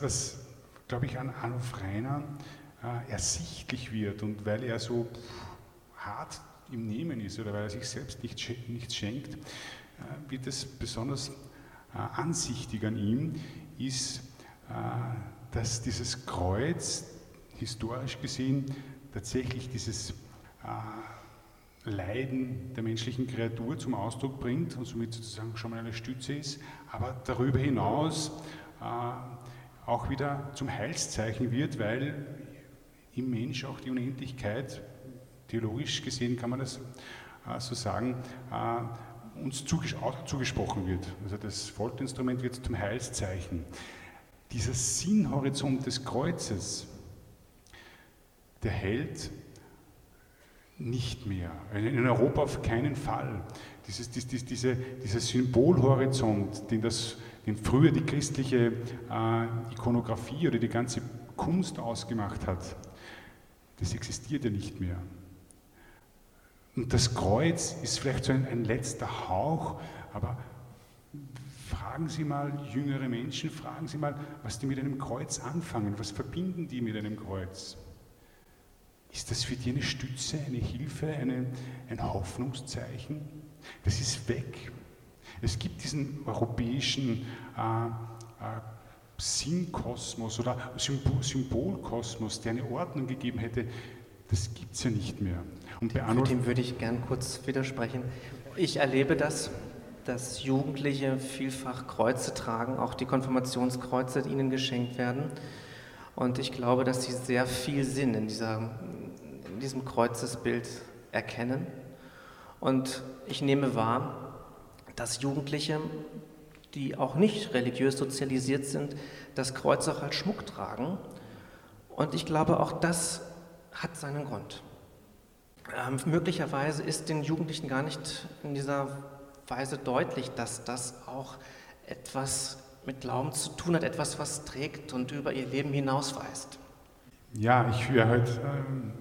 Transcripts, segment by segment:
Was, glaube ich, an Anruf Reiner äh, ersichtlich wird und weil er so hart im Nehmen ist oder weil er sich selbst nicht, nichts schenkt, äh, wird es besonders äh, ansichtig an ihm, ist, äh, dass dieses Kreuz historisch gesehen tatsächlich dieses äh, Leiden der menschlichen Kreatur zum Ausdruck bringt und somit sozusagen schon mal eine Stütze ist, aber darüber hinaus äh, auch wieder zum Heilszeichen wird, weil im Mensch auch die Unendlichkeit, theologisch gesehen kann man das äh, so sagen, äh, uns zugesprochen wird. Also das Folterinstrument wird zum Heilszeichen. Dieser Sinnhorizont des Kreuzes, der hält nicht mehr. In Europa auf keinen Fall. Dieses, dieses, diese, dieser Symbolhorizont, den das früher die christliche äh, Ikonografie oder die ganze Kunst ausgemacht hat, das existiert ja nicht mehr. Und das Kreuz ist vielleicht so ein, ein letzter Hauch, aber fragen Sie mal jüngere Menschen, fragen Sie mal, was die mit einem Kreuz anfangen, was verbinden die mit einem Kreuz? Ist das für die eine Stütze, eine Hilfe, eine, ein Hoffnungszeichen? Das ist weg. Es gibt diesen europäischen äh, äh, Sinnkosmos oder Symbol Symbolkosmos, der eine Ordnung gegeben hätte. Das gibt es ja nicht mehr. Und bei Für dem würde ich gern kurz widersprechen. Ich erlebe das, dass Jugendliche vielfach Kreuze tragen, auch die Konfirmationskreuze die ihnen geschenkt werden. Und ich glaube, dass sie sehr viel Sinn in, dieser, in diesem Kreuzesbild erkennen. Und ich nehme wahr, dass Jugendliche, die auch nicht religiös sozialisiert sind, das Kreuz auch als Schmuck tragen. Und ich glaube, auch das hat seinen Grund. Ähm, möglicherweise ist den Jugendlichen gar nicht in dieser Weise deutlich, dass das auch etwas mit Glauben zu tun hat, etwas, was trägt und über ihr Leben hinausweist. Ja, ich höre halt ähm,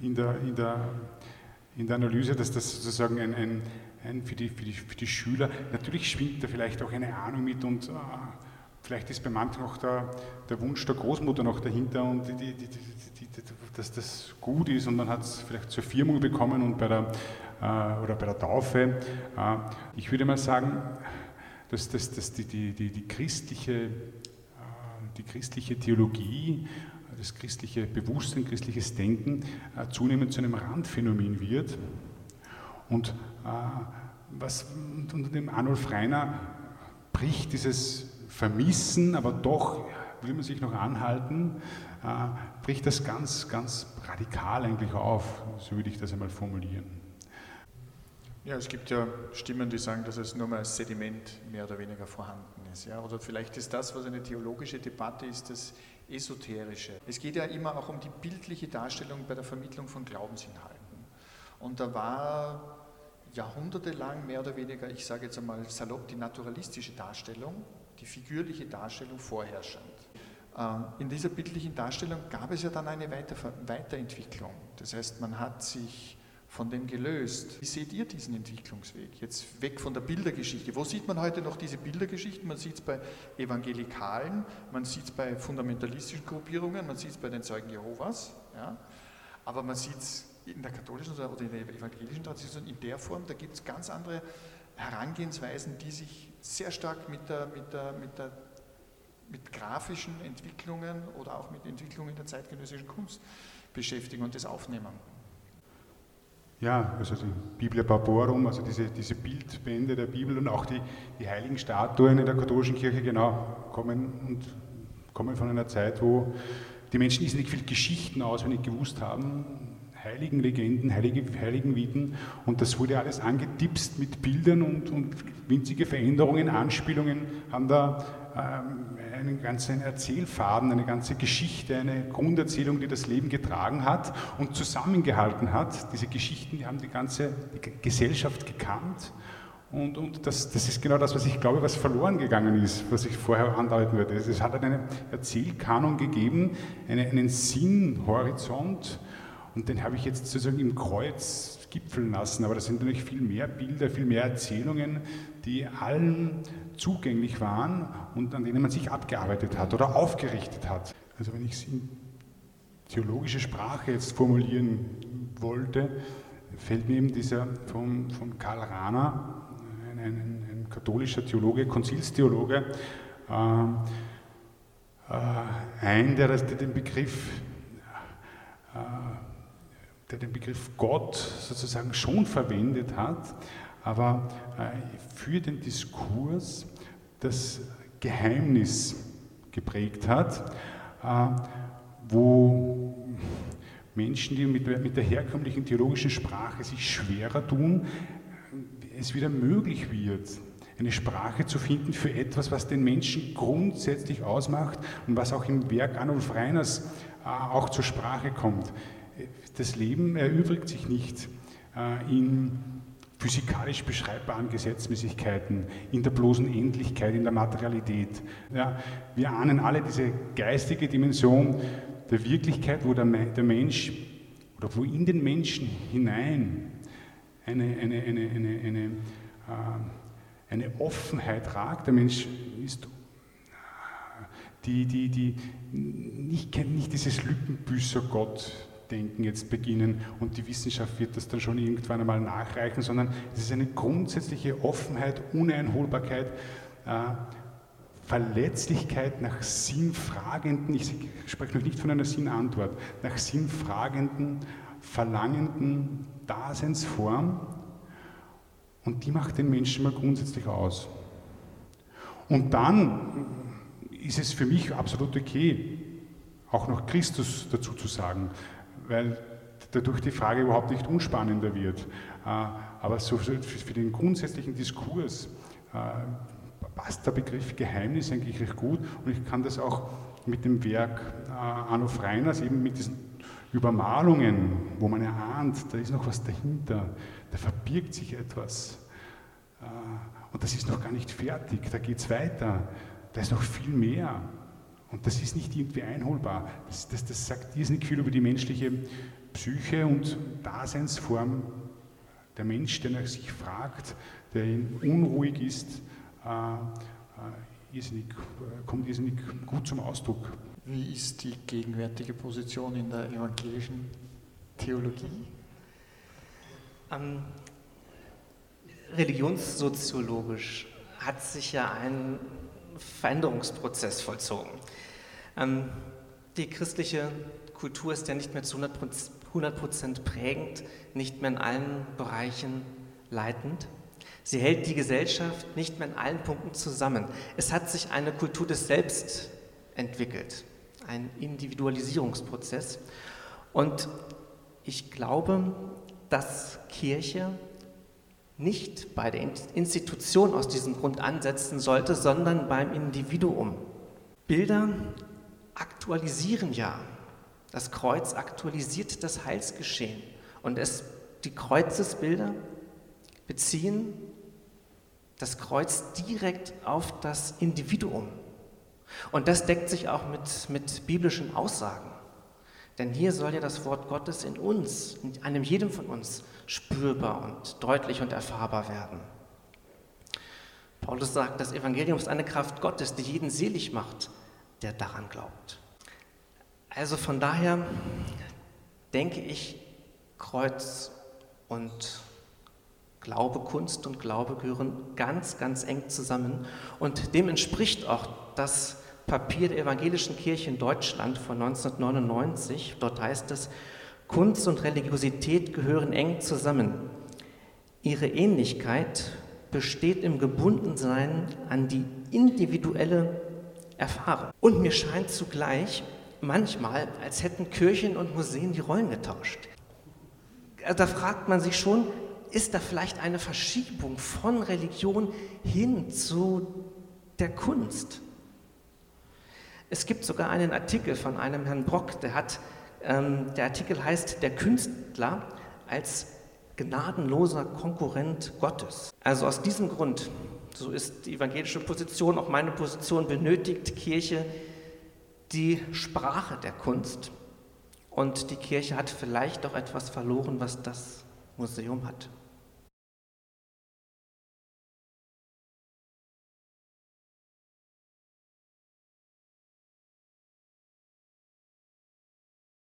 in, der, in, der, in der Analyse, dass das sozusagen ein, ein, ein für, die, für, die, für die Schüler. Natürlich schwingt da vielleicht auch eine Ahnung mit und äh, vielleicht ist bei manchen auch der, der Wunsch der Großmutter noch dahinter und die, die, dass das gut ist und man hat es vielleicht zur Firmung bekommen und bei der, äh, oder bei der Taufe. Äh, ich würde mal sagen, dass, dass, dass die, die, die, die, christliche, äh, die christliche Theologie das christliche Bewusstsein, christliches Denken äh, zunehmend zu einem Randphänomen wird und äh, was unter dem Arnulf Reiner bricht dieses Vermissen, aber doch will man sich noch anhalten, äh, bricht das ganz, ganz radikal eigentlich auf, so würde ich das einmal formulieren. Ja, es gibt ja Stimmen, die sagen, dass es nur mal als Sediment mehr oder weniger vorhanden ist. Ja? Oder vielleicht ist das, was eine theologische Debatte ist, das Esoterische. Es geht ja immer auch um die bildliche Darstellung bei der Vermittlung von Glaubensinhalten. Und da war jahrhundertelang mehr oder weniger, ich sage jetzt einmal salopp, die naturalistische Darstellung, die figürliche Darstellung vorherrschend. Äh, in dieser bildlichen Darstellung gab es ja dann eine Weiterentwicklung. Das heißt, man hat sich von dem gelöst. Wie seht ihr diesen Entwicklungsweg? Jetzt weg von der Bildergeschichte. Wo sieht man heute noch diese Bildergeschichten? Man sieht es bei Evangelikalen, man sieht es bei fundamentalistischen Gruppierungen, man sieht es bei den Zeugen Jehovas, ja? aber man sieht es in der katholischen oder in der evangelischen Tradition in der Form, da gibt es ganz andere Herangehensweisen, die sich sehr stark mit, der, mit, der, mit, der, mit grafischen Entwicklungen oder auch mit Entwicklungen der zeitgenössischen Kunst beschäftigen und das aufnehmen. Ja, also die Biblia Barborum, also diese, diese Bildbände der Bibel und auch die, die heiligen Statuen in der katholischen Kirche, genau, kommen, und, kommen von einer Zeit, wo die Menschen nicht viel Geschichten auswendig gewusst haben, heiligen Legenden, heilige, heiligen Viten und das wurde alles angetipst mit Bildern und, und winzige Veränderungen, Anspielungen haben da ähm, einen ganzen Erzählfaden, eine ganze Geschichte, eine Grunderzählung, die das Leben getragen hat und zusammengehalten hat. Diese Geschichten, die haben die ganze Gesellschaft gekannt und, und das, das, ist genau das, was ich glaube, was verloren gegangen ist, was ich vorher andeuten würde. Es hat einen Erzählkanon gegeben, einen, einen Sinnhorizont, und den habe ich jetzt sozusagen im Kreuz gipfeln lassen. Aber das sind natürlich viel mehr Bilder, viel mehr Erzählungen, die allen zugänglich waren und an denen man sich abgearbeitet hat oder aufgerichtet hat. Also wenn ich es in theologische Sprache jetzt formulieren wollte, fällt mir eben dieser von, von Karl Rahner, ein, ein, ein katholischer Theologe, Konzilstheologe, äh, äh, ein, der, der den Begriff äh, der den Begriff Gott sozusagen schon verwendet hat, aber äh, für den Diskurs das Geheimnis geprägt hat, äh, wo Menschen, die mit, der herkömmlichen theologischen Sprache sich schwerer tun, es wieder möglich wird, eine Sprache zu finden für etwas, was den Menschen grundsätzlich ausmacht und was auch im Werk Arnulf Reiners äh, auch zur Sprache kommt. Das Leben erübrigt sich nicht in physikalisch beschreibbaren Gesetzmäßigkeiten, in der bloßen Endlichkeit, in der Materialität. Ja, wir ahnen alle diese geistige Dimension der Wirklichkeit, wo der, der Mensch oder wo in den Menschen hinein eine, eine, eine, eine, eine, äh, eine Offenheit ragt. Der Mensch ist die, die, die nicht, nicht dieses Lückenbüßer-Gott, Denken jetzt beginnen und die Wissenschaft wird das dann schon irgendwann einmal nachreichen, sondern es ist eine grundsätzliche Offenheit, Uneinholbarkeit, äh, Verletzlichkeit nach sinnfragenden, ich spreche noch nicht von einer Sinnantwort, nach sinnfragenden, verlangenden Daseinsform und die macht den Menschen mal grundsätzlich aus. Und dann ist es für mich absolut okay, auch noch Christus dazu zu sagen weil dadurch die Frage überhaupt nicht unspannender wird. Äh, aber so für den grundsätzlichen Diskurs äh, passt der Begriff Geheimnis eigentlich recht gut und ich kann das auch mit dem Werk äh, Arno Freiners, eben mit diesen Übermalungen, wo man erahnt, da ist noch was dahinter, da verbirgt sich etwas. Und das ist noch gar nicht fertig, da geht es weiter, da ist noch viel mehr. Und das ist nicht irgendwie einholbar. Das, das, das sagt irrsinnig viel über die menschliche Psyche und Daseinsform. Der Mensch, der nach sich fragt, der unruhig ist, äh, äh, irrsinnig, kommt irrsinnig gut zum Ausdruck. Wie ist die gegenwärtige Position in der evangelischen Theologie? Ähm, religionssoziologisch hat sich ja ein Veränderungsprozess vollzogen. Ähm, die christliche Kultur ist ja nicht mehr zu 100 Prozent prägend, nicht mehr in allen Bereichen leitend. Sie hält die Gesellschaft nicht mehr in allen Punkten zusammen. Es hat sich eine Kultur des Selbst entwickelt, ein Individualisierungsprozess. Und ich glaube, dass Kirche nicht bei der Institution aus diesem Grund ansetzen sollte, sondern beim Individuum. Bilder aktualisieren ja. Das Kreuz aktualisiert das Heilsgeschehen. Und es, die Kreuzesbilder beziehen das Kreuz direkt auf das Individuum. Und das deckt sich auch mit, mit biblischen Aussagen. Denn hier soll ja das Wort Gottes in uns, in einem jedem von uns, spürbar und deutlich und erfahrbar werden. Paulus sagt, das Evangelium ist eine Kraft Gottes, die jeden selig macht, der daran glaubt. Also von daher denke ich, Kreuz und Glaube, Kunst und Glaube gehören ganz, ganz eng zusammen. Und dem entspricht auch das Papier der Evangelischen Kirche in Deutschland von 1999. Dort heißt es, Kunst und Religiosität gehören eng zusammen. Ihre Ähnlichkeit besteht im Gebundensein an die individuelle erfahre. Und mir scheint zugleich manchmal, als hätten Kirchen und Museen die Rollen getauscht. Da fragt man sich schon, ist da vielleicht eine Verschiebung von Religion hin zu der Kunst? Es gibt sogar einen Artikel von einem Herrn Brock, der hat, ähm, der Artikel heißt Der Künstler als gnadenloser Konkurrent Gottes. Also aus diesem Grund so ist die evangelische Position, auch meine Position, benötigt Kirche die Sprache der Kunst Und die Kirche hat vielleicht auch etwas verloren, was das Museum hat.